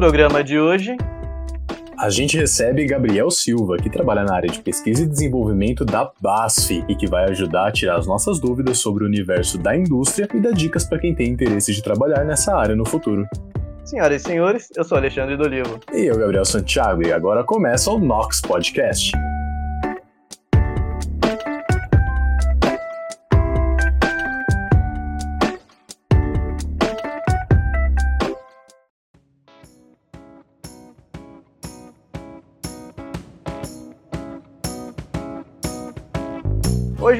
programa de hoje, a gente recebe Gabriel Silva, que trabalha na área de pesquisa e desenvolvimento da BASF e que vai ajudar a tirar as nossas dúvidas sobre o universo da indústria e dar dicas para quem tem interesse de trabalhar nessa área no futuro. Senhoras e senhores, eu sou Alexandre Dolivo. E eu, Gabriel Santiago, e agora começa o Nox Podcast.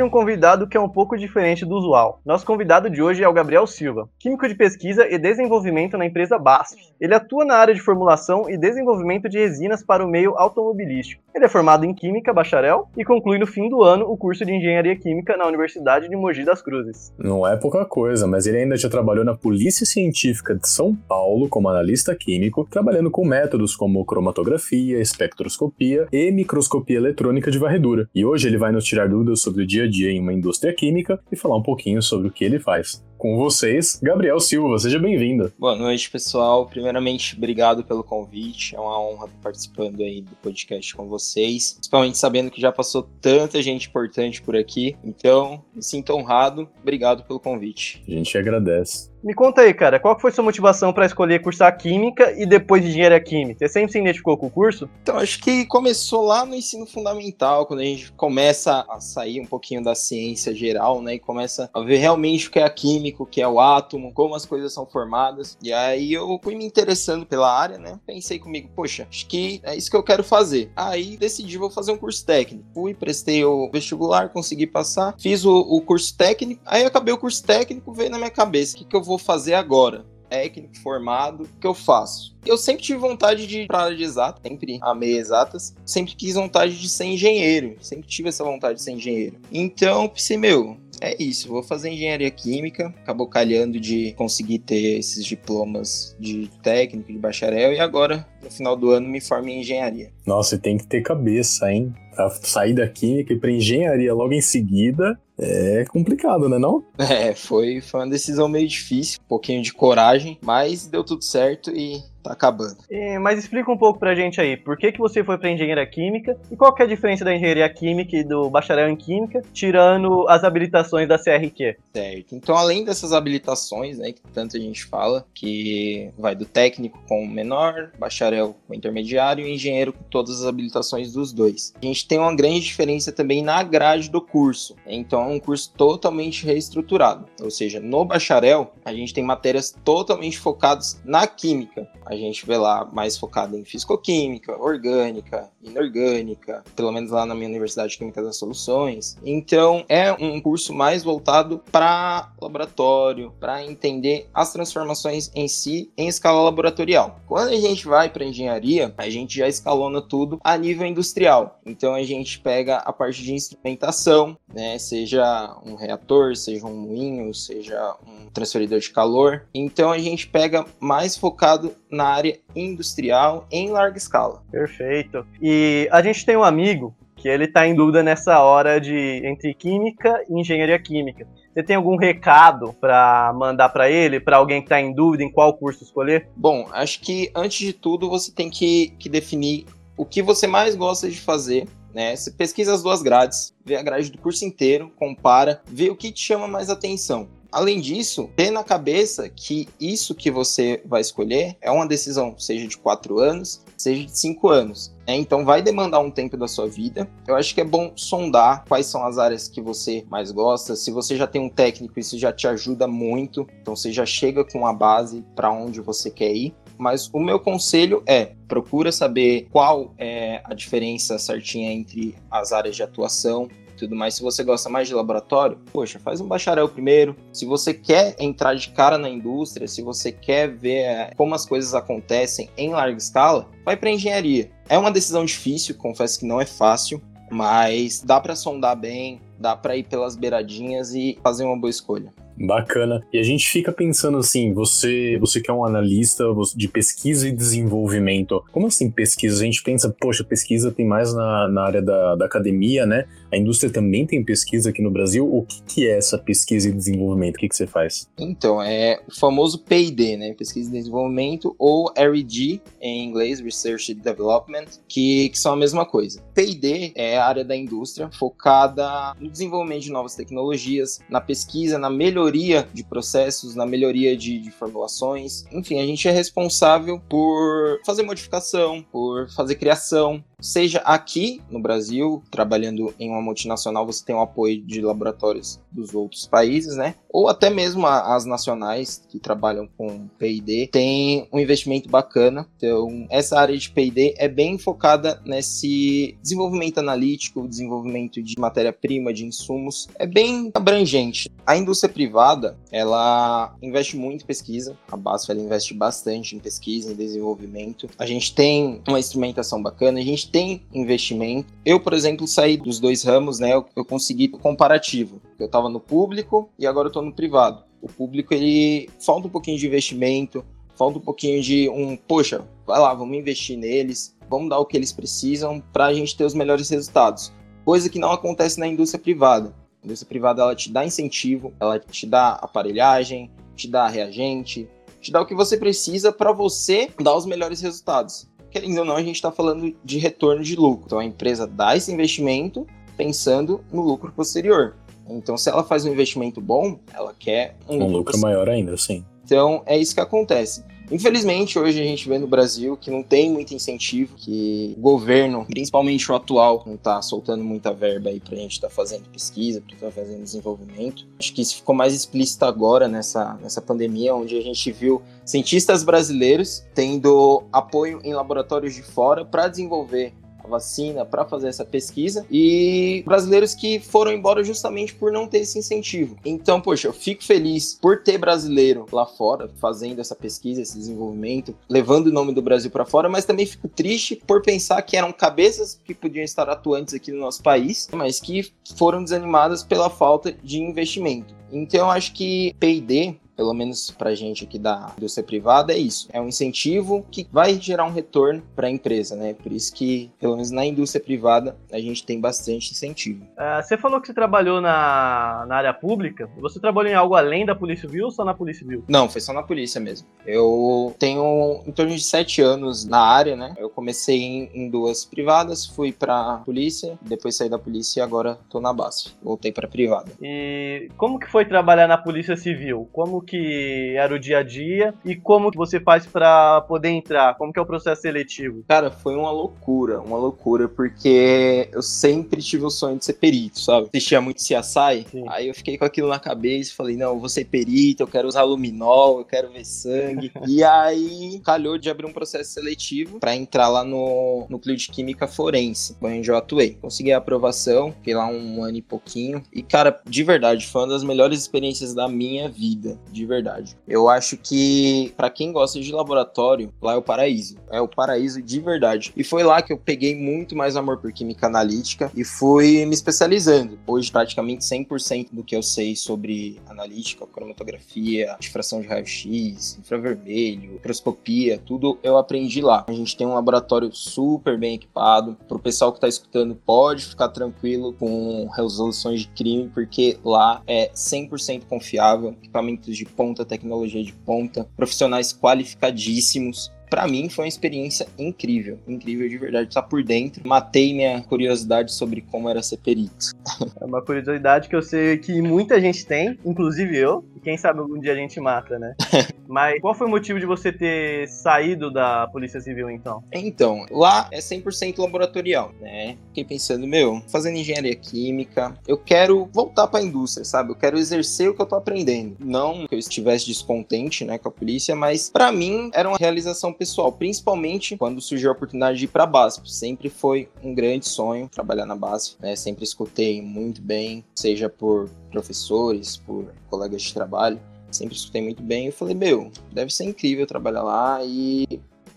Um convidado que é um pouco diferente do usual. Nosso convidado de hoje é o Gabriel Silva, químico de pesquisa e desenvolvimento na empresa BASF. Ele atua na área de formulação e desenvolvimento de resinas para o meio automobilístico. Ele é formado em Química, bacharel, e conclui no fim do ano o curso de Engenharia Química na Universidade de Mogi das Cruzes. Não é pouca coisa, mas ele ainda já trabalhou na Polícia Científica de São Paulo como analista químico, trabalhando com métodos como cromatografia, espectroscopia e microscopia eletrônica de varredura. E hoje ele vai nos tirar dúvidas sobre o dia dia dia em uma indústria química e falar um pouquinho sobre o que ele faz. Com vocês, Gabriel Silva, seja bem-vindo. Boa noite, pessoal. Primeiramente, obrigado pelo convite. É uma honra estar participando aí do podcast com vocês, principalmente sabendo que já passou tanta gente importante por aqui. Então, me sinto honrado. Obrigado pelo convite. A gente agradece. Me conta aí, cara, qual foi sua motivação para escolher cursar Química e depois Engenharia Química? Você sempre se identificou com o curso? Então, acho que começou lá no ensino fundamental, quando a gente começa a sair um pouquinho da ciência geral, né, e começa a ver realmente o que é a química, o que é o átomo, como as coisas são formadas. E aí eu fui me interessando pela área, né, pensei comigo, poxa, acho que é isso que eu quero fazer. Aí decidi, vou fazer um curso técnico. Fui, prestei o vestibular, consegui passar, fiz o, o curso técnico, aí acabei o curso técnico, veio na minha cabeça, o que, que eu vou fazer agora? técnico formado, o que eu faço? Eu sempre tive vontade de ir para área de exatas, sempre amei exatas, sempre quis vontade de ser engenheiro, sempre tive essa vontade de ser engenheiro. Então, pensei, meu, é isso, vou fazer engenharia química, acabou calhando de conseguir ter esses diplomas de técnico, de bacharel, e agora, no final do ano, me formo em engenharia. Nossa, e tem que ter cabeça, hein? Pra sair da química e para engenharia logo em seguida, é complicado, né não? É, foi, foi uma decisão meio difícil, um pouquinho de coragem, mas deu tudo certo e tá acabando. E, mas explica um pouco pra gente aí, por que, que você foi pra engenharia química e qual que é a diferença da engenharia química e do bacharel em química, tirando as habilitações da CRQ? Certo. Então, além dessas habilitações, né, que tanto a gente fala, que vai do técnico com o menor, bacharel com o intermediário e engenheiro com todas as habilitações dos dois. A gente tem uma grande diferença também na grade do curso. Então, é um curso totalmente reestruturado. Ou seja, no bacharel, a gente tem matérias totalmente focadas na química a gente vê lá mais focado em fisicoquímica, orgânica, inorgânica, pelo menos lá na minha Universidade de Química das Soluções. Então, é um curso mais voltado para laboratório, para entender as transformações em si em escala laboratorial. Quando a gente vai para engenharia, a gente já escalona tudo a nível industrial. Então, a gente pega a parte de instrumentação, né, seja um reator, seja um moinho, seja um transferidor de calor. Então, a gente pega mais focado na área industrial em larga escala. Perfeito. E a gente tem um amigo que ele está em dúvida nessa hora de entre química e engenharia química. Você tem algum recado para mandar para ele, para alguém que está em dúvida em qual curso escolher? Bom, acho que antes de tudo você tem que, que definir o que você mais gosta de fazer né? Você pesquisa as duas grades, vê a grade do curso inteiro, compara, vê o que te chama mais atenção. Além disso, ter na cabeça que isso que você vai escolher é uma decisão, seja de quatro anos, seja de cinco anos. Né? Então vai demandar um tempo da sua vida. Eu acho que é bom sondar quais são as áreas que você mais gosta. Se você já tem um técnico, isso já te ajuda muito. Então você já chega com a base para onde você quer ir. Mas o meu conselho é procura saber qual é a diferença certinha entre as áreas de atuação, tudo mais. Se você gosta mais de laboratório, poxa, faz um bacharel primeiro. Se você quer entrar de cara na indústria, se você quer ver eh, como as coisas acontecem em larga escala, vai para engenharia. É uma decisão difícil, confesso que não é fácil, mas dá para sondar bem, dá para ir pelas beiradinhas e fazer uma boa escolha. Bacana. E a gente fica pensando assim, você, você que é um analista de pesquisa e desenvolvimento, como assim pesquisa? A gente pensa, poxa, pesquisa tem mais na, na área da, da academia, né? A indústria também tem pesquisa aqui no Brasil. O que, é essa pesquisa e desenvolvimento? O que, que você faz? Então, é o famoso P&D, né? Pesquisa e desenvolvimento, ou R&D em inglês, Research and Development, que, que são a mesma coisa. P&D é a área da indústria focada no desenvolvimento de novas tecnologias, na pesquisa, na melhoria de processos, na melhoria de, de formulações. Enfim, a gente é responsável por fazer modificação, por fazer criação, seja aqui no Brasil, trabalhando em uma multinacional, você tem o apoio de laboratórios dos outros países, né? Ou até mesmo as nacionais que trabalham com P&D, tem um investimento bacana. Então, essa área de P&D é bem focada nesse desenvolvimento analítico, desenvolvimento de matéria-prima, de insumos, é bem abrangente. A indústria privada, ela investe muito em pesquisa, a BASF ela investe bastante em pesquisa, em desenvolvimento. A gente tem uma instrumentação bacana, a gente tem investimento. Eu, por exemplo, saí dos dois ramos, né? Eu, eu consegui comparativo. Eu estava no público e agora eu estou no privado. O público, ele falta um pouquinho de investimento, falta um pouquinho de um, poxa, vai lá, vamos investir neles, vamos dar o que eles precisam para a gente ter os melhores resultados. Coisa que não acontece na indústria privada. A indústria privada ela te dá incentivo, ela te dá aparelhagem, te dá reagente, te dá o que você precisa para você dar os melhores resultados querendo ou não, a gente está falando de retorno de lucro. Então a empresa dá esse investimento pensando no lucro posterior. Então, se ela faz um investimento bom, ela quer um, um lucro, lucro maior ainda, sim. Então, é isso que acontece. Infelizmente, hoje a gente vê no Brasil que não tem muito incentivo, que o governo, principalmente o atual, não está soltando muita verba aí para a gente estar tá fazendo pesquisa, para estar tá fazendo desenvolvimento. Acho que isso ficou mais explícito agora nessa, nessa pandemia, onde a gente viu cientistas brasileiros tendo apoio em laboratórios de fora para desenvolver vacina para fazer essa pesquisa e brasileiros que foram embora justamente por não ter esse incentivo. Então, poxa, eu fico feliz por ter brasileiro lá fora fazendo essa pesquisa, esse desenvolvimento, levando o nome do Brasil para fora, mas também fico triste por pensar que eram cabeças que podiam estar atuantes aqui no nosso país, mas que foram desanimadas pela falta de investimento. Então, eu acho que P&D pelo menos para a gente aqui da indústria privada, é isso. É um incentivo que vai gerar um retorno para a empresa, né? Por isso que, pelo menos na indústria privada, a gente tem bastante incentivo. Uh, você falou que você trabalhou na, na área pública. Você trabalhou em algo além da Polícia Civil ou só na Polícia Civil? Não, foi só na polícia mesmo. Eu tenho em torno de sete anos na área, né? Eu comecei em, em duas privadas, fui para polícia, depois saí da polícia e agora tô na base. Voltei para privada. E como que foi trabalhar na Polícia Civil? Como que era o dia a dia e como que você faz para poder entrar? Como que é o processo seletivo? Cara, foi uma loucura, uma loucura, porque eu sempre tive o sonho de ser perito, sabe? Assistia muito CSI, Sim. aí eu fiquei com aquilo na cabeça e falei, não, eu vou ser perito, eu quero usar luminol, eu quero ver sangue. e aí calhou de abrir um processo seletivo para entrar lá no núcleo de química forense, onde eu atuei. Consegui a aprovação, fiquei lá um ano e pouquinho. E, cara, de verdade, foi uma das melhores experiências da minha vida. De de verdade. Eu acho que para quem gosta de laboratório, lá é o paraíso. É o paraíso de verdade. E foi lá que eu peguei muito mais amor por química analítica e fui me especializando. Hoje, praticamente 100% do que eu sei sobre analítica, cromatografia, difração de raio-x, infravermelho, microscopia, tudo eu aprendi lá. A gente tem um laboratório super bem equipado. Pro pessoal que tá escutando, pode ficar tranquilo com resoluções de crime, porque lá é 100% confiável, equipamentos de ponta, tecnologia de ponta, profissionais qualificadíssimos para mim foi uma experiência incrível, incrível de verdade estar por dentro. Matei minha curiosidade sobre como era ser perito. É uma curiosidade que eu sei que muita gente tem, inclusive eu, e quem sabe algum dia a gente mata, né? Mas qual foi o motivo de você ter saído da Polícia Civil então? Então, lá é 100% laboratorial, né? Fiquei pensando, meu, fazendo engenharia química, eu quero voltar para a indústria, sabe? Eu quero exercer o que eu tô aprendendo. Não que eu estivesse descontente, né, com a polícia, mas para mim era uma realização pessoal, principalmente quando surgiu a oportunidade de ir para a BASF. Sempre foi um grande sonho trabalhar na BASF, né? Sempre escutei muito bem, seja por professores, por colegas de trabalho, sempre escutei muito bem. Eu falei, meu, deve ser incrível trabalhar lá e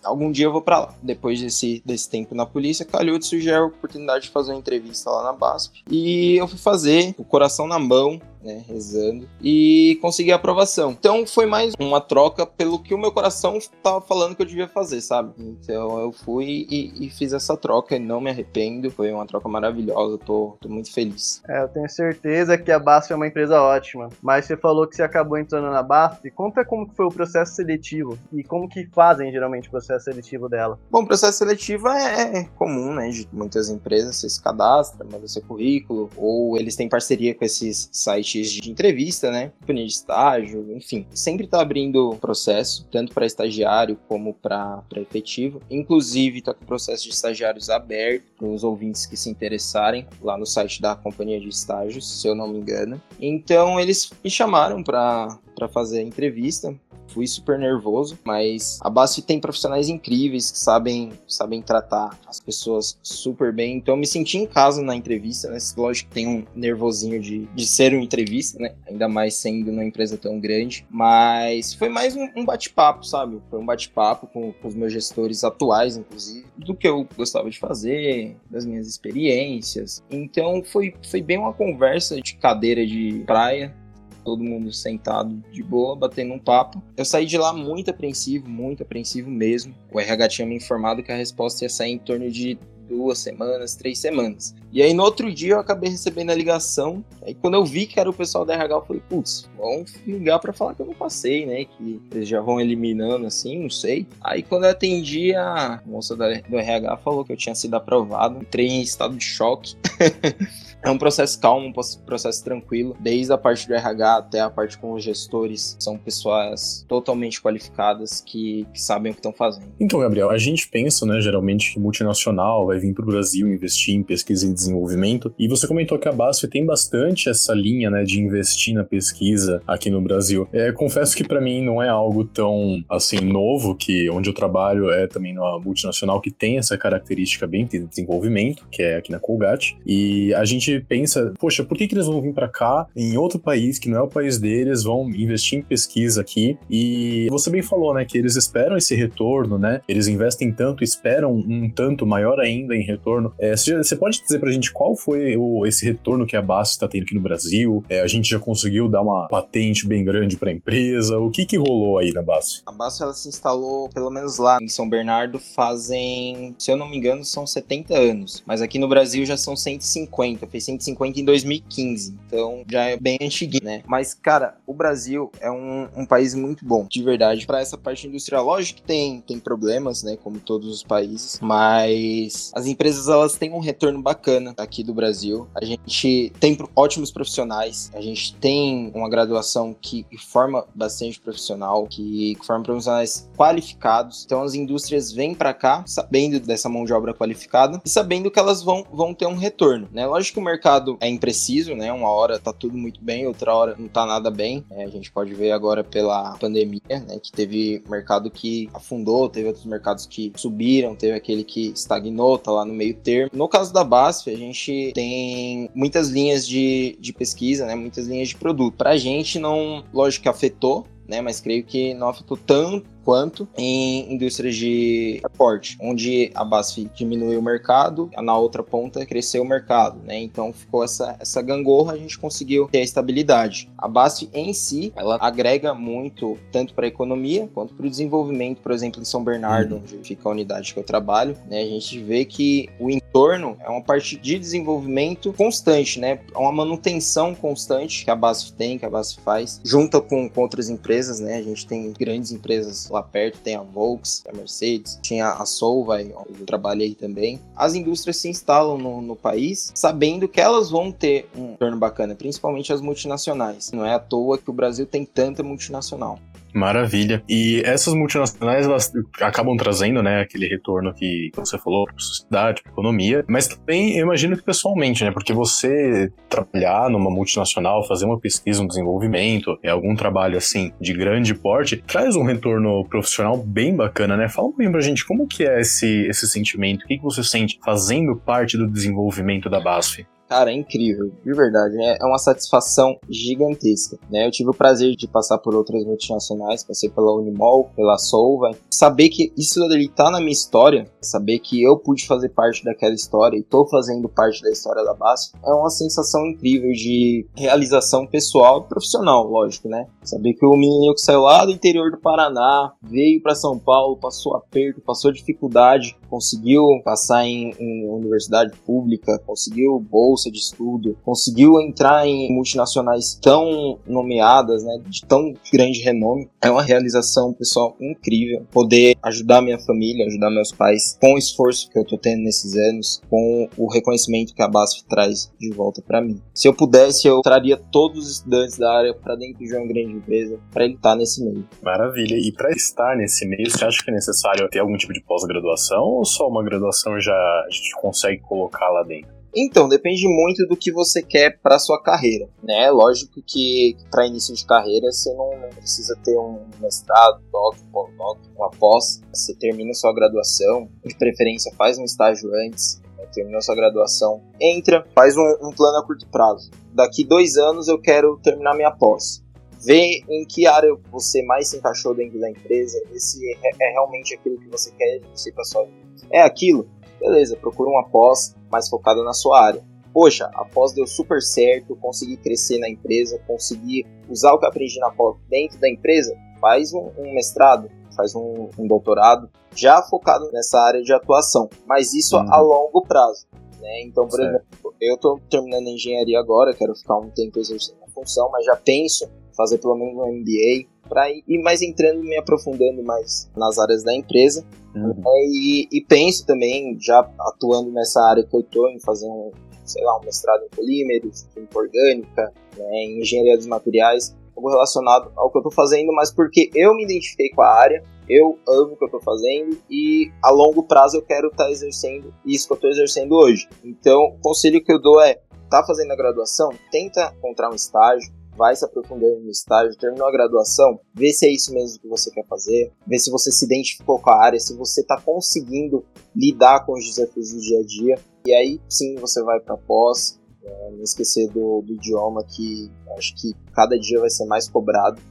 algum dia eu vou para lá. Depois desse, desse tempo na polícia, calhou de surgir a oportunidade de fazer uma entrevista lá na BASF. E eu fui fazer, o coração na mão, né, rezando, e consegui a aprovação. Então foi mais uma troca pelo que o meu coração estava falando que eu devia fazer, sabe? Então eu fui e, e, fiz essa troca e não me arrependo. Foi uma troca maravilhosa, tô, tô muito feliz. É, eu tenho certeza que a BASF é uma empresa ótima, mas você falou que você acabou entrando na BASF. Conta como que foi o processo seletivo e como que fazem geralmente o processo seletivo dela. Bom, o processo seletivo é, é comum, né? De muitas empresas, você se cadastra, manda seu currículo, ou eles têm parceria com esses sites de entrevista, né? Companhia de estágio, enfim. Sempre tá abrindo processo, tanto para estagiário como para efetivo. Inclusive, tá com o processo de estagiários aberto para os ouvintes que se interessarem lá no site da companhia de estágios, se eu não me engano. Então, eles me chamaram para fazer a entrevista fui super nervoso, mas a BASF tem profissionais incríveis que sabem, sabem tratar as pessoas super bem, então eu me senti em casa na entrevista, né? Lógico que tem um nervosinho de, de ser uma entrevista, né? Ainda mais sendo uma empresa tão grande, mas foi mais um, um bate-papo, sabe? Foi um bate-papo com, com os meus gestores atuais, inclusive, do que eu gostava de fazer, das minhas experiências. Então foi, foi bem uma conversa de cadeira de praia, todo mundo sentado de boa, batendo um papo. Eu saí de lá muito apreensivo, muito apreensivo mesmo. O RH tinha me informado que a resposta ia sair em torno de duas semanas, três semanas. E aí no outro dia eu acabei recebendo a ligação. Aí quando eu vi que era o pessoal da RH, eu falei, putz, vamos ligar para falar que eu não passei, né? Que eles já vão eliminando assim, não sei. Aí quando eu atendi, a moça do RH falou que eu tinha sido aprovado. Entrei em estado de choque. É um processo calmo, um processo tranquilo, desde a parte do RH até a parte com os gestores. São pessoas totalmente qualificadas que, que sabem o que estão fazendo. Então, Gabriel, a gente pensa, né, geralmente que multinacional vai vir para o Brasil investir em pesquisa e desenvolvimento. E você comentou que a BASF tem bastante essa linha, né, de investir na pesquisa aqui no Brasil. É, confesso que para mim não é algo tão assim novo, que onde eu trabalho é também uma multinacional que tem essa característica bem de desenvolvimento, que é aqui na Colgate. E a gente pensa, poxa, por que, que eles vão vir para cá, em outro país que não é o país deles, vão investir em pesquisa aqui? E você bem falou, né, que eles esperam esse retorno, né? Eles investem tanto, esperam um tanto maior ainda em retorno. É, você pode dizer pra gente qual foi o, esse retorno que a BASF está tendo aqui no Brasil? É, a gente já conseguiu dar uma patente bem grande para a empresa? O que que rolou aí na BASF? A BASF ela se instalou, pelo menos lá em São Bernardo, fazem, se eu não me engano, são 70 anos. Mas aqui no Brasil já são 150. Fez 150 em 2015, então já é bem antiguinho, né? Mas, cara, o Brasil é um, um país muito bom, de verdade, para essa parte industrial. Lógico que tem, tem problemas, né, como todos os países, mas as empresas, elas têm um retorno bacana aqui do Brasil. A gente tem ótimos profissionais, a gente tem uma graduação que forma bastante profissional, que forma profissionais qualificados. Então, as indústrias vêm para cá sabendo dessa mão de obra qualificada e sabendo que elas vão, vão ter um retorno, né? Lógico que o mercado é impreciso, né? Uma hora tá tudo muito bem, outra hora não tá nada bem. É, a gente pode ver agora pela pandemia, né? Que teve mercado que afundou, teve outros mercados que subiram, teve aquele que estagnou, tá lá no meio termo. No caso da BASF, a gente tem muitas linhas de, de pesquisa, né? Muitas linhas de produto. Pra gente não, lógico que afetou, né? Mas creio que não afetou tanto quanto em indústrias de aporte, onde a BASF diminuiu o mercado, na outra ponta cresceu o mercado, né? Então ficou essa, essa gangorra, a gente conseguiu ter a estabilidade. A BASF em si, ela agrega muito tanto para a economia quanto para o desenvolvimento, por exemplo, em São Bernardo, uhum. onde fica a unidade que eu trabalho, né? A gente vê que o entorno é uma parte de desenvolvimento constante, né? É uma manutenção constante que a BASF tem, que a BASF faz, junto com, com outras empresas, né? A gente tem grandes empresas lá perto tem a Volks, a Mercedes, tinha a Solvay, eu trabalhei também. As indústrias se instalam no, no país sabendo que elas vão ter um retorno bacana, principalmente as multinacionais. Não é à toa que o Brasil tem tanta multinacional. Maravilha. E essas multinacionais, elas acabam trazendo, né, aquele retorno que você falou para sociedade, para a economia, mas também eu imagino que pessoalmente, né, porque você trabalhar numa multinacional, fazer uma pesquisa, um desenvolvimento, é algum trabalho assim de grande porte, traz um retorno profissional bem bacana, né? Fala um pouquinho pra gente como que é esse, esse sentimento, o que, que você sente fazendo parte do desenvolvimento da BASF? Cara, é incrível, de verdade. É, é uma satisfação gigantesca. Né? Eu tive o prazer de passar por outras multinacionais, passei pela Unimol, pela Solva. Saber que isso ali tá na minha história, saber que eu pude fazer parte daquela história e tô fazendo parte da história da BASF, é uma sensação incrível de realização pessoal e profissional, lógico, né? Saber que o menino que saiu lá do interior do Paraná, veio para São Paulo, passou aperto, passou dificuldade, conseguiu passar em, em universidade pública, conseguiu bolsa de estudo, conseguiu entrar em multinacionais tão nomeadas, né, de tão grande renome. É uma realização pessoal incrível poder ajudar minha família, ajudar meus pais com o esforço que eu tô tendo nesses anos, com o reconhecimento que a BASF traz de volta para mim. Se eu pudesse, eu traria todos os estudantes da área para dentro de uma grande empresa, para ele estar tá nesse meio. Maravilha. E para estar nesse meio, você acha que é necessário ter algum tipo de pós-graduação ou só uma graduação já a gente consegue colocar lá dentro? Então, depende muito do que você quer para sua carreira, né? Lógico que para início de carreira você não, não, precisa ter um mestrado, doc, pós-doc, uma pós. Você termina sua graduação, de preferência faz um estágio antes, né? terminou sua graduação, entra, faz um, um plano a curto prazo. Daqui dois anos eu quero terminar minha pós ver em que área você mais se encaixou dentro da empresa, se é, é realmente aquilo que você quer você para sua vida. É aquilo? Beleza, procura uma pós mais focada na sua área. Poxa, a pós deu super certo, consegui crescer na empresa, consegui usar o que aprendi na pós dentro da empresa, faz um, um mestrado, faz um, um, doutorado, já focado nessa área de atuação, mas isso uhum. a longo prazo. Né? Então, por certo. exemplo, eu estou terminando engenharia agora, quero ficar um tempo exercendo a função, mas já penso fazer pelo menos um MBA, para ir mais entrando, me aprofundando mais nas áreas da empresa. Uhum. É, e, e, penso também, já atuando nessa área que eu estou, em fazer um, sei lá, um mestrado em polímeros, química orgânica, né, em engenharia dos materiais, algo relacionado ao que eu estou fazendo, mas porque eu me identifiquei com a área, eu amo o que eu estou fazendo e a longo prazo eu quero estar tá exercendo isso que eu estou exercendo hoje. Então, o conselho que eu dou é, tá fazendo a graduação, tenta encontrar um estágio, vai se aprofundando no estágio, terminou a graduação, vê se é isso mesmo que você quer fazer, vê se você se identificou com a área, se você está conseguindo lidar com os desafios do dia a dia. E aí sim você vai para pós, é, não esquecer do, do idioma que acho que cada dia vai ser mais cobrado.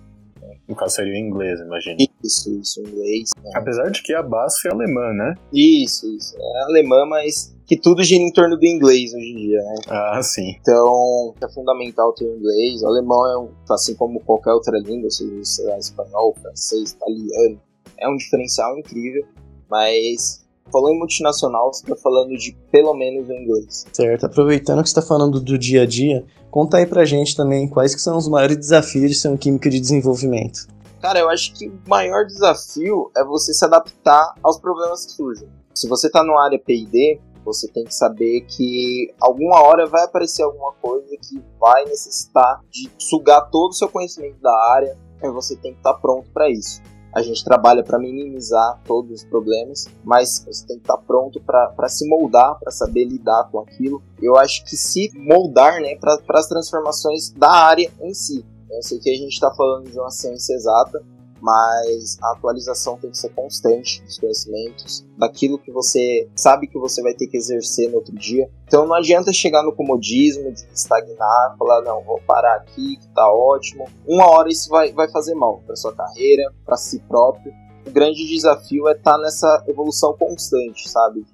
No caso seria o inglês, imagina. Isso, isso, inglês. Né? Apesar de que a base é alemã, né? Isso, isso. É alemã, mas que tudo gira em torno do inglês hoje em dia, né? Ah, sim. Então, é fundamental ter o inglês. O alemão é um, assim como qualquer outra língua, seja espanhol, francês, italiano, é um diferencial incrível, mas falando em multinacional, você está falando de pelo menos o inglês. Certo. Aproveitando que você está falando do dia a dia, conta aí pra gente também quais que são os maiores desafios de ser um químico de desenvolvimento. Cara, eu acho que o maior desafio é você se adaptar aos problemas que surgem. Se você está numa área P&D, você tem que saber que alguma hora vai aparecer alguma coisa que vai necessitar de sugar todo o seu conhecimento da área, e você tem que estar pronto para isso. A gente trabalha para minimizar todos os problemas, mas você tem que estar pronto para se moldar, para saber lidar com aquilo. Eu acho que se moldar né, para as transformações da área em si. Eu sei que a gente está falando de uma ciência exata, mas a atualização tem que ser constante dos conhecimentos, daquilo que você sabe que você vai ter que exercer no outro dia. Então não adianta chegar no comodismo, de estagnar, falar, não, vou parar aqui, que tá ótimo. Uma hora isso vai, vai fazer mal para sua carreira, para si próprio. O grande desafio é estar tá nessa evolução constante, sabe?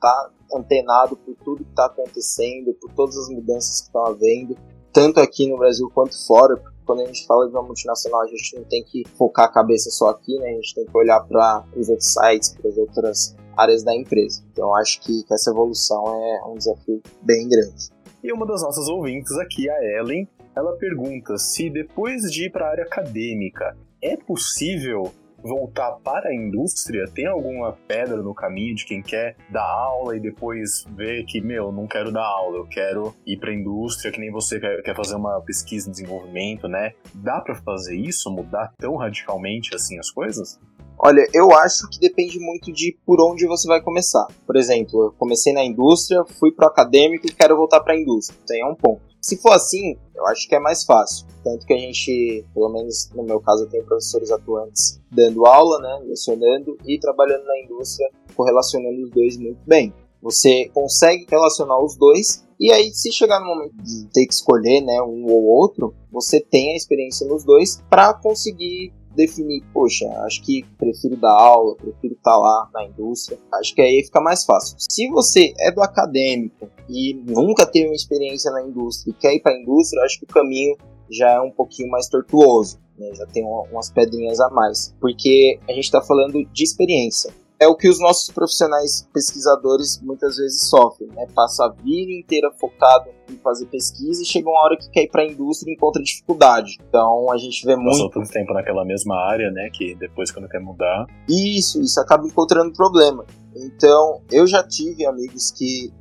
Tá antenado por tudo que está acontecendo, por todas as mudanças que estão havendo, tanto aqui no Brasil quanto fora, quando a gente fala de uma multinacional, a gente não tem que focar a cabeça só aqui, né? A gente tem que olhar para os outros sites, para as outras áreas da empresa. Então, acho que, que essa evolução é um desafio bem grande. E uma das nossas ouvintes aqui, a Ellen, ela pergunta se depois de ir para a área acadêmica, é possível voltar para a indústria, tem alguma pedra no caminho de quem quer dar aula e depois ver que, meu, não quero dar aula, eu quero ir para a indústria, que nem você quer fazer uma pesquisa e desenvolvimento, né? Dá para fazer isso, mudar tão radicalmente assim as coisas? Olha, eu acho que depende muito de por onde você vai começar. Por exemplo, eu comecei na indústria, fui para acadêmico e quero voltar para a indústria. Tem é um ponto. Se for assim, eu acho que é mais fácil. Tanto que a gente, pelo menos no meu caso, eu tenho professores atuantes dando aula, né, lecionando e trabalhando na indústria, correlacionando os dois muito bem. Você consegue relacionar os dois E aí, se chegar no momento de ter que escolher, né, um ou outro, você tem a experiência nos dois para conseguir definir, poxa, acho que prefiro dar aula, prefiro estar tá lá na indústria, acho que aí fica mais fácil. Se você é do acadêmico e nunca teve uma experiência na indústria e quer ir para a indústria, acho que o caminho já é um pouquinho mais tortuoso, né? já tem umas pedrinhas a mais, porque a gente está falando de experiência é o que os nossos profissionais pesquisadores muitas vezes sofrem, né? Passa a vida inteira focado em fazer pesquisa e chega uma hora que quer ir para a indústria e encontra dificuldade. Então a gente vê muito. Passou todo tempo naquela mesma área, né? Que depois quando quer mudar. Isso, isso acaba encontrando problema. Então eu já tive amigos que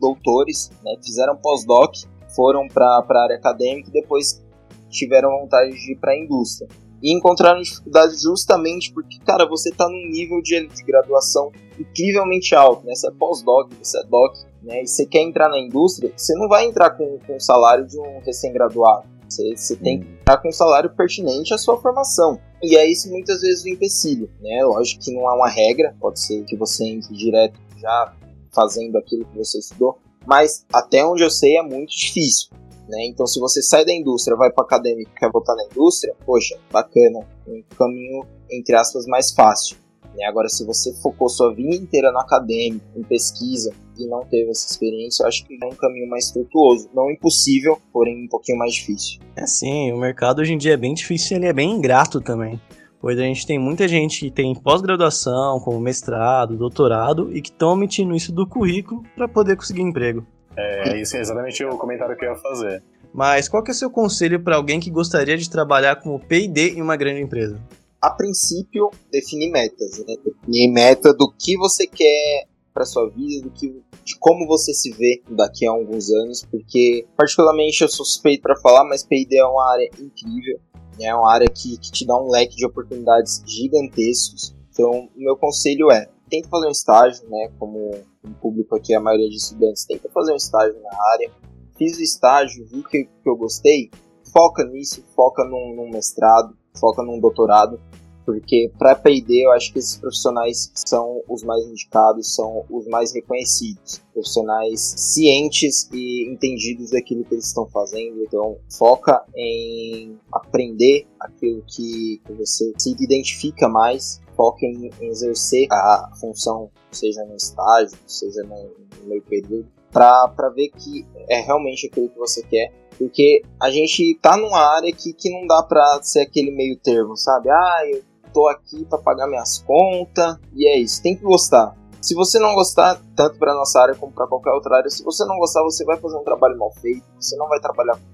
doutores, né? Fizeram pós-doc, foram para a área acadêmica e depois tiveram vontade de ir para a indústria e encontraram dificuldade justamente porque, cara, você está num nível de, de, graduação incrivelmente alto, né? Você é pós-doc, você é doc, né? E você quer entrar na indústria, você não vai entrar com, com o salário de um recém-graduado. Você, você tem que entrar com um salário pertinente à sua formação. E é isso muitas vezes o empecilho, né? Lógico que não é uma regra, pode ser que você entre direto já fazendo aquilo que você estudou, mas até onde eu sei é muito difícil. Né? Então, se você sai da indústria, vai para acadêmico e quer voltar na indústria, poxa, bacana, um caminho, entre aspas, mais fácil. Né? Agora, se você focou sua vida inteira no acadêmico, em pesquisa, e não teve essa experiência, eu acho que é um caminho mais tortuoso. Não impossível, porém um pouquinho mais difícil. É sim, o mercado hoje em dia é bem difícil e ele é bem ingrato também. Pois a gente tem muita gente que tem pós-graduação, como mestrado, doutorado, e que estão omitindo isso do currículo para poder conseguir emprego. É, isso é exatamente o comentário que eu ia fazer. Mas qual que é o seu conselho para alguém que gostaria de trabalhar como P&D em uma grande empresa? A princípio, definir metas, né? Definir meta do que você quer para sua vida, do que de como você se vê daqui a alguns anos, porque particularmente eu sou suspeito para falar, mas P&D é uma área incrível, né? é uma área que, que te dá um leque de oportunidades gigantescos. Então, o meu conselho é tenta fazer um estágio, né? Como o público aqui, a maioria de estudantes, tenta fazer um estágio na área. Fiz o estágio, vi que, que eu gostei, foca nisso, foca num, num mestrado, foca num doutorado, porque para P&D eu acho que esses profissionais são os mais indicados, são os mais reconhecidos, profissionais cientes e entendidos daquilo que eles estão fazendo, então foca em aprender aquilo que, que você se identifica mais, foca em, exercer a função, seja no estágio, seja no, meio período, para ver que é realmente aquilo que você quer. Porque a gente tá numa área que, que não dá pra ser aquele meio termo, sabe? Ah, eu tô aqui para pagar minhas contas e é isso. Tem que gostar. Se você não gostar, tanto para nossa área como para qualquer outra área, se você não gostar, você vai fazer um trabalho mal feito, você não vai trabalhar com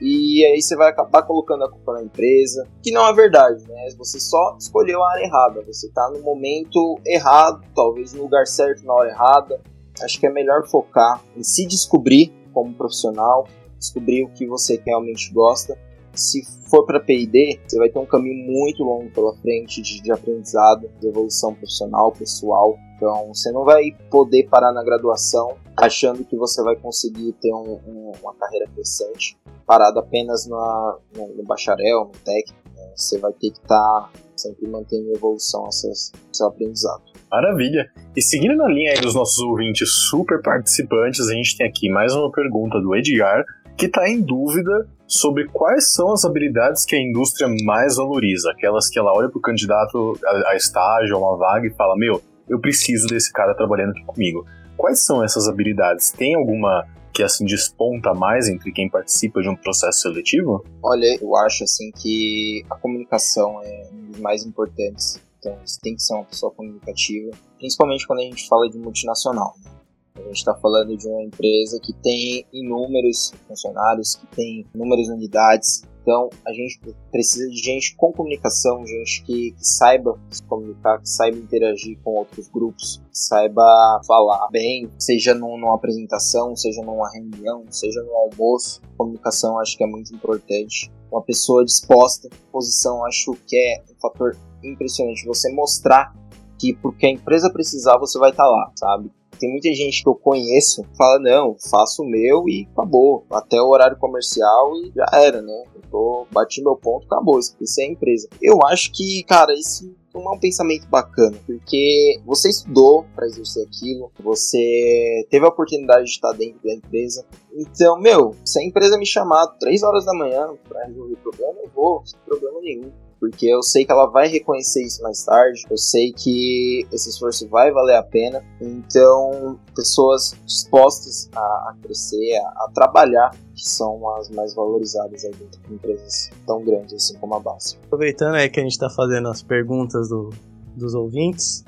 e aí você vai acabar colocando a culpa na empresa, que não é verdade, né? Você só escolheu a área errada, você tá no momento errado, talvez no lugar certo na hora errada. Acho que é melhor focar em se descobrir como profissional, descobrir o que você realmente gosta se for para P&D, você vai ter um caminho muito longo pela frente de, de aprendizado, de evolução profissional, pessoal. Então, você não vai poder parar na graduação achando que você vai conseguir ter um, um, uma carreira crescente, parado apenas na, no, no, bacharel, no técnico. Né? Você vai ter que estar tá sempre mantendo evolução no seu aprendizado. Maravilha! E seguindo na linha dos nossos ouvintes super participantes, a gente tem aqui mais uma pergunta do Edgar, que está em dúvida sobre quais são as habilidades que a indústria mais valoriza, aquelas que ela olha para o candidato a, a estágio, a uma vaga e fala: Meu, eu preciso desse cara trabalhando aqui comigo. Quais são essas habilidades? Tem alguma que assim desponta mais entre quem participa de um processo seletivo? Olha, eu acho assim que a comunicação é um dos mais importantes. Então, você tem que ser uma pessoa comunicativa, principalmente quando a gente fala de multinacional. Né? A gente está falando de uma empresa que tem inúmeros funcionários, que tem inúmeras unidades. Então, a gente precisa de gente com comunicação, gente que, que saiba se comunicar, que saiba interagir com outros grupos, que saiba falar bem, seja num, numa apresentação, seja numa reunião, seja no almoço. Comunicação acho que é muito importante. Uma pessoa disposta, posição acho que é um fator impressionante. Você mostrar que porque a empresa precisar, você vai estar tá lá, sabe? Tem muita gente que eu conheço que fala, não, faço o meu e acabou. Até o horário comercial e já era, né? Eu tô, bati meu ponto, acabou. Isso é a empresa. Eu acho que, cara, isso não é um pensamento bacana, porque você estudou para exercer aquilo, você teve a oportunidade de estar dentro da empresa. Então, meu, se a empresa me chamar 3 horas da manhã para resolver o problema, eu vou, sem problema nenhum porque eu sei que ela vai reconhecer isso mais tarde, eu sei que esse esforço vai valer a pena. Então, pessoas dispostas a, a crescer, a, a, trabalhar, que são as mais valorizadas aí dentro de empresas tão grandes assim como a Basta. Aproveitando aí que a gente está fazendo as perguntas do, dos ouvintes,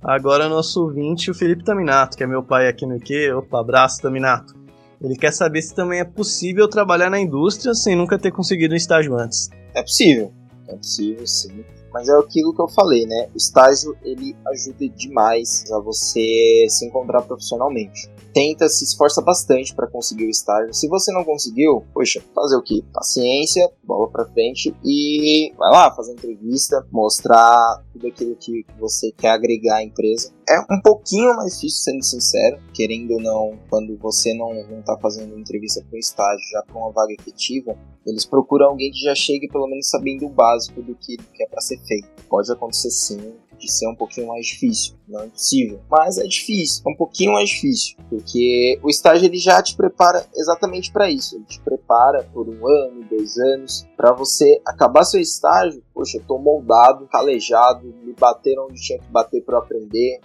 agora nosso ouvinte, o Felipe Taminato, que é meu pai aqui no IQ. Opa, abraço, Taminato. Ele quer saber se também é possível trabalhar na indústria sem nunca ter conseguido um estágio antes. É possível é possível sim. Mas é aquilo que eu falei, né? O estágio ele ajuda demais a você se encontrar profissionalmente. Tenta, se esforça bastante para conseguir o estágio. Se você não conseguiu, poxa, fazer o que? Paciência, bola para frente e vai lá fazer entrevista, mostrar tudo aquilo que você quer agregar à empresa. É um pouquinho mais difícil, sendo sincero, querendo ou não, quando você não, não tá fazendo entrevista para um estágio, já para uma vaga efetiva, eles procuram alguém que já chegue pelo menos sabendo o básico do que, que é para ser feito. Pode acontecer sim de ser um pouquinho mais difícil, não é impossível, mas é difícil, é um pouquinho mais difícil, porque o estágio ele já te prepara exatamente para isso, ele te prepara por um ano, dois anos, para você acabar seu estágio, poxa, eu tô moldado, calejado, me bateram onde tinha que bater para aprender,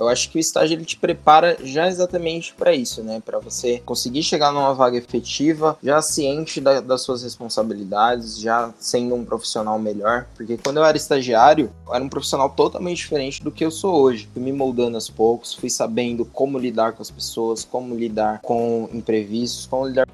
eu acho que o estágio ele te prepara já exatamente para isso, né? Para você conseguir chegar numa vaga efetiva, já ciente da, das suas responsabilidades, já sendo um profissional melhor. Porque quando eu era estagiário, eu era um profissional totalmente diferente do que eu sou hoje. Fui me moldando aos poucos, fui sabendo como lidar com as pessoas, como lidar com imprevistos, como lidar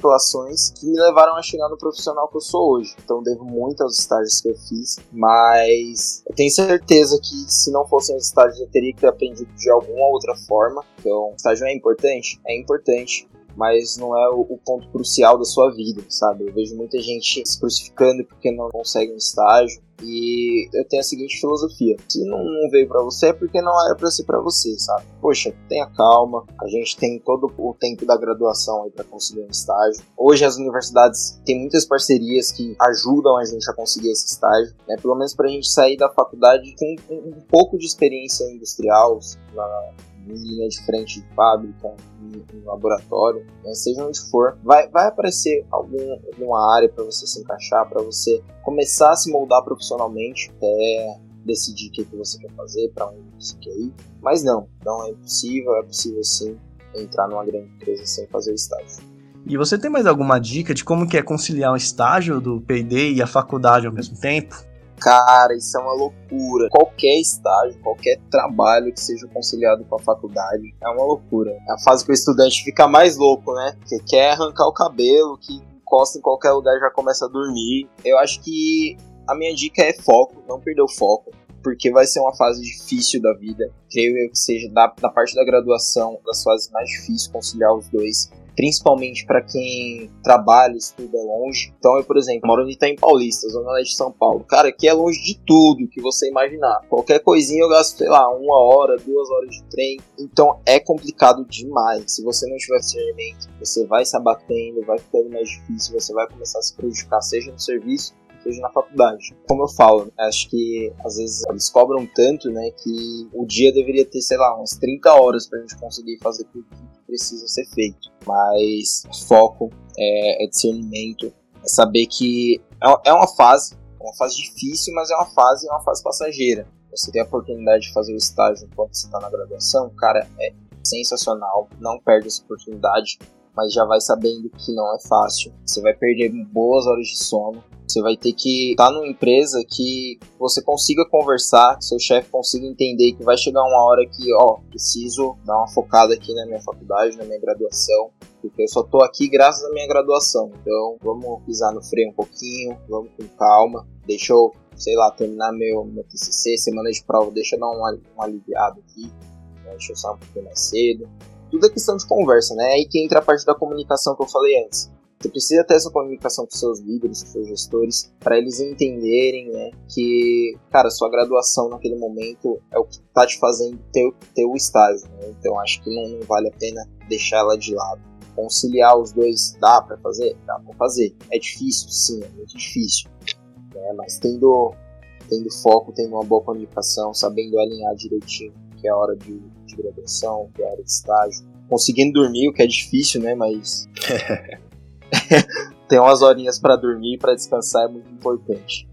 situações que me levaram a chegar no profissional que eu sou hoje. Então devo muito aos estágios que eu fiz, mas eu tenho certeza que se não fossem os estágios eu teria que ter aprendido de alguma outra forma. Então, estágio é importante? É importante, mas não é o, ponto crucial da sua vida, sabe? Eu vejo muita gente se crucificando porque não consegue um estágio. E eu tenho a seguinte filosofia: se não, não veio para você, é porque não era para ser para você, sabe? Poxa, tenha calma. A gente tem todo o tempo da graduação aí para conseguir um estágio. Hoje as universidades têm muitas parcerias que ajudam a gente a conseguir esse estágio, né? Pelo menos para a gente sair da faculdade com um, um pouco de experiência industrial na linha de frente de fábrica, em, laboratório, né, seja onde for, vai, vai aparecer algum, alguma área para você se encaixar, para você começar a se moldar profissionalmente, até decidir o que, que você quer fazer, para onde você quer ir. Mas não, não é impossível, é possível sim entrar numa grande empresa sem fazer estágio. E você tem mais alguma dica de como que é conciliar um estágio do P&D e a faculdade ao mesmo tempo? Cara, isso é uma loucura. Qualquer estágio, qualquer trabalho que seja conciliado com a faculdade é uma loucura. É a fase que o estudante fica mais louco, né? Que quer arrancar o cabelo, que encosta em qualquer lugar e já começa a dormir. Eu acho que a minha dica é foco, não perder o foco porque vai ser uma fase difícil da vida. Creio eu que seja da, da parte da graduação, das fases mais difíceis conciliar os dois principalmente para quem trabalha, estuda longe. Então, eu, por exemplo, moro em Itaim Paulista, Zona Leste de São Paulo. Cara, aqui é longe de tudo que você imaginar. Qualquer coisinha eu gasto, sei lá, uma hora, duas horas de trem. Então, é complicado demais. Se você não tiver discernimento, você vai se abatendo, vai ficando mais difícil, você vai começar a se prejudicar, seja no serviço, seja na faculdade. Como eu falo, acho que às vezes eles cobram tanto, né, que o dia deveria ter, sei lá, umas 30 horas pra gente conseguir fazer tudo que precisa ser feito. Mas foco, é, é discernimento, é saber que é, é uma fase, é uma fase difícil, mas é uma fase, é uma fase passageira. Você tem a oportunidade de fazer o estágio enquanto você está na graduação, cara, é sensacional. Não perde essa oportunidade, mas já vai sabendo que não é fácil. Você vai perder boas horas de sono, você vai ter que estar tá numa empresa que você consiga conversar, que seu chefe consiga entender que vai chegar uma hora que, ó, preciso dar uma focada aqui na minha faculdade, na minha graduação, porque eu só tô aqui graças à minha graduação. Então, vamos pisar no freio um pouquinho, vamos com calma. Deixa eu, sei lá, terminar meu, meu TCC, semana de prova, deixa eu dar um, um aliviado aqui, né? deixa eu sair um pouquinho mais cedo. Tudo é questão de conversa, né? Aí que entra a parte da comunicação que eu falei antes. Você precisa ter essa comunicação com seus líderes, com seus gestores, para eles entenderem, né, que, cara, sua graduação naquele momento é o que tá te fazendo ter, ter o estágio, né? Então acho que não, não vale a pena deixar ela de lado. Conciliar os dois dá para fazer? Dá para fazer. É difícil? Sim, é muito difícil. Né? Mas tendo tendo foco, tendo uma boa comunicação, sabendo alinhar direitinho que é a hora de, de graduação, que é a hora de estágio. Conseguindo dormir, o que é difícil, né? Mas tem umas horinhas para dormir e para descansar é muito importante.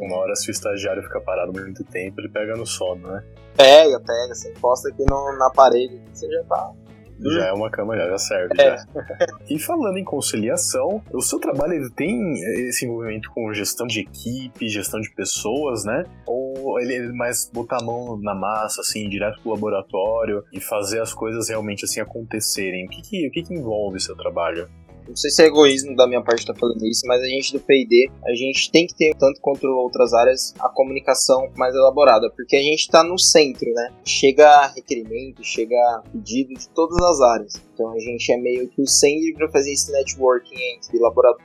Uma hora se o estagiário fica parado muito tempo, ele pega no sono, né? Pega, pega, você encosta aqui no, na parede, você já tá já é uma cama, já, já serve. É. Já. e falando em conciliação, o seu trabalho ele tem esse envolvimento com gestão de equipe, gestão de pessoas, né? Ou ele é mais botar a mão na massa, assim, direto pro laboratório e fazer as coisas realmente assim acontecerem? O que, que, o que, que envolve seu trabalho? Não sei se é egoísmo da minha parte estar tá falando isso, mas a gente do P&D, a gente tem que ter, tanto quanto outras áreas, a comunicação mais elaborada, porque a gente está no centro, né? Chega requerimento, chega pedido de todas as áreas. Então a gente é meio que o centro para fazer esse networking entre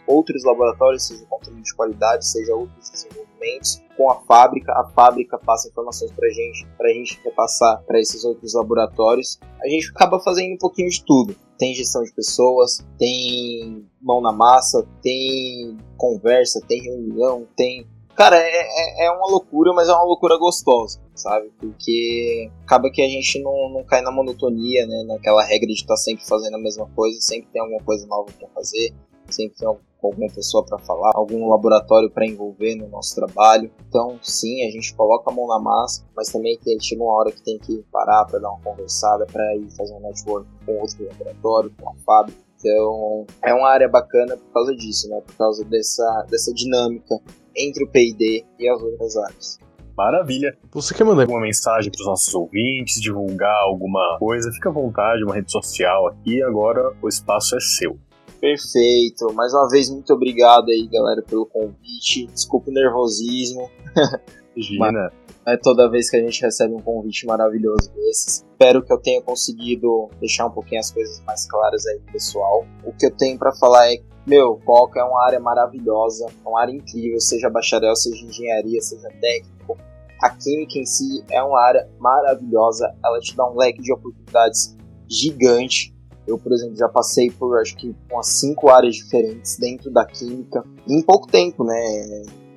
outros laboratórios, seja controle de qualidade, seja outros desenvolvimentos, com a fábrica, a fábrica passa informações para gente, para a gente repassar para esses outros laboratórios. A gente acaba fazendo um pouquinho de tudo tem gestão de pessoas, tem mão na massa, tem conversa, tem reunião, tem. Cara, é, é, é uma loucura, mas é uma loucura gostosa, sabe? Porque acaba que a gente não, não cai na monotonia, né? Naquela regra de estar tá sempre fazendo a mesma coisa, sempre tem alguma coisa nova para fazer, sempre tem alguma pessoa para falar, algum laboratório para envolver no nosso trabalho. Então, sim, a gente coloca a mão na massa, mas também tem, chega uma hora que tem que parar para dar uma conversada, para ir fazer um network com outro laboratório, com a fábrica. Então, é uma área bacana por causa disso, né? Por causa dessa, dessa dinâmica entre o P&D e as outras áreas. Maravilha. Você quer mandar alguma mensagem para os nossos ouvintes, divulgar alguma coisa? Fica à vontade, uma rede social aqui. Agora o espaço é seu. Perfeito. Mais uma vez, muito obrigado aí, galera, pelo convite. Desculpa o nervosismo. Imagina. É toda vez que a gente recebe um convite maravilhoso desses. Espero que eu tenha conseguido deixar um pouquinho as coisas mais claras aí pro pessoal. O que eu tenho para falar é meu, Coca é uma área maravilhosa, é uma área incrível, seja bacharel, seja engenharia, seja técnico. A química em si é uma área maravilhosa, ela te dá um leque de oportunidades gigante. Eu, por exemplo, já passei por acho que umas cinco áreas diferentes dentro da química em pouco tempo, né?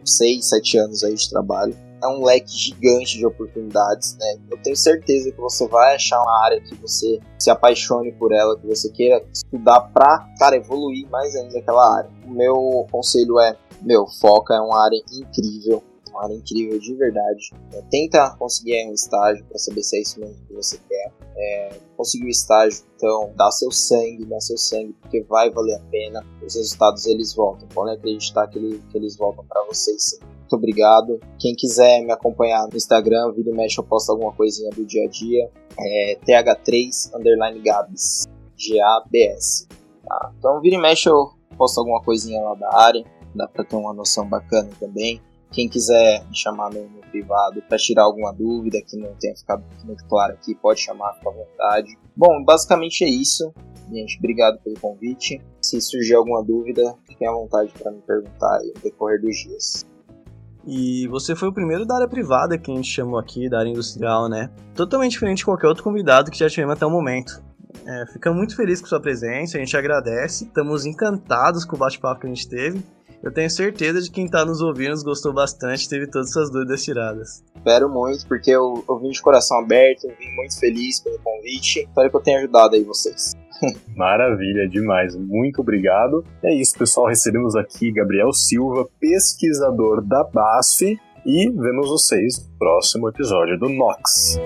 Seis, sete anos aí de trabalho. É um leque gigante de oportunidades, né? Eu tenho certeza que você vai achar uma área que você se apaixone por ela, que você queira estudar pra, cara, evoluir mais ainda aquela área. O meu conselho é, meu, foca é uma área incrível uma área incrível de verdade. É, tenta conseguir um estágio para saber se é isso mesmo que você quer. É, conseguir o estágio, então dá seu sangue, dá seu sangue, porque vai valer a pena. Os resultados eles voltam. Podem acreditar que, ele, que eles voltam para vocês. Muito obrigado. Quem quiser me acompanhar no Instagram, vira e mexe, eu posto alguma coisinha do dia a dia. É TH3 underline Gabs. G-A-B-S. Tá? Então vira e mexe, eu posto alguma coisinha lá da área. Dá para ter uma noção bacana também. Quem quiser me chamar no, no privado para tirar alguma dúvida que não tenha ficado muito claro aqui, pode chamar, à vontade. Bom, basicamente é isso. Gente, obrigado pelo convite. Se surgir alguma dúvida, fiquem à vontade para me perguntar no decorrer dos dias. E você foi o primeiro da área privada que a gente chamou aqui, da área industrial, né? Totalmente diferente de qualquer outro convidado que já tivemos até o momento. É, fica muito feliz com sua presença, a gente agradece, estamos encantados com o bate-papo que a gente teve. Eu tenho certeza de que quem tá nos ouvindo gostou bastante, teve todas essas dúvidas tiradas. Espero muito, porque eu, eu vim de coração aberto, eu vim muito feliz pelo convite. Espero que eu tenha ajudado aí vocês. Maravilha, demais. Muito obrigado. É isso, pessoal. Recebemos aqui Gabriel Silva, pesquisador da BASF, e vemos vocês no próximo episódio do Nox.